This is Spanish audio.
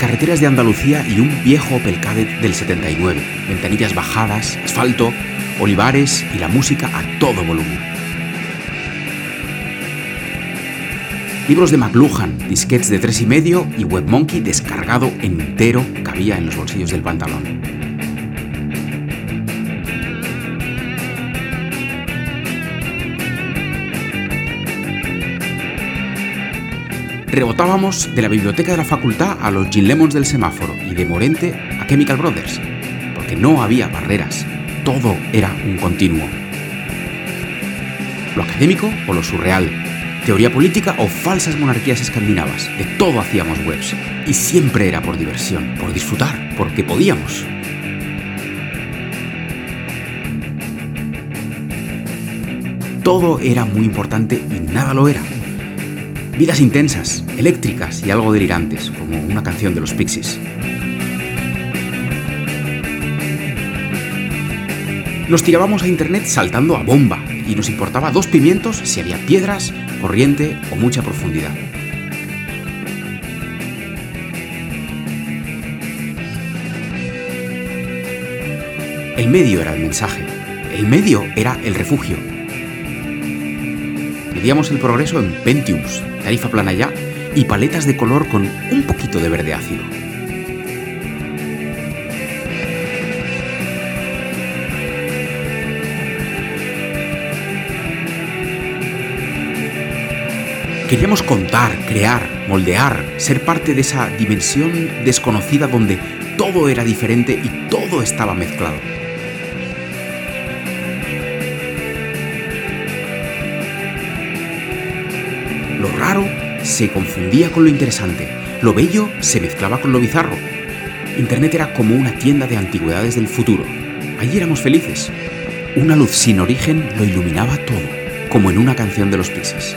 carreteras de Andalucía y un viejo Opel Kadett del 79, ventanillas bajadas, asfalto, olivares y la música a todo volumen. Libros de McLuhan, disquets de tres y medio y WebMonkey descargado entero cabía en los bolsillos del pantalón. Rebotábamos de la biblioteca de la facultad a los Gin Lemons del semáforo y de Morente a Chemical Brothers, porque no había barreras, todo era un continuo. Lo académico o lo surreal, teoría política o falsas monarquías escandinavas, de todo hacíamos webs, y siempre era por diversión, por disfrutar, porque podíamos. Todo era muy importante y nada lo era. Vidas intensas, eléctricas y algo delirantes, como una canción de los Pixies. Nos tirábamos a internet saltando a bomba y nos importaba dos pimientos si había piedras, corriente o mucha profundidad. El medio era el mensaje, el medio era el refugio. Medíamos el progreso en Pentiums, tarifa plana ya y paletas de color con un poquito de verde ácido. Queríamos contar, crear, moldear, ser parte de esa dimensión desconocida donde todo era diferente y todo estaba mezclado. Se confundía con lo interesante, lo bello se mezclaba con lo bizarro. Internet era como una tienda de antigüedades del futuro. Allí éramos felices. Una luz sin origen lo iluminaba todo, como en una canción de los Pixies.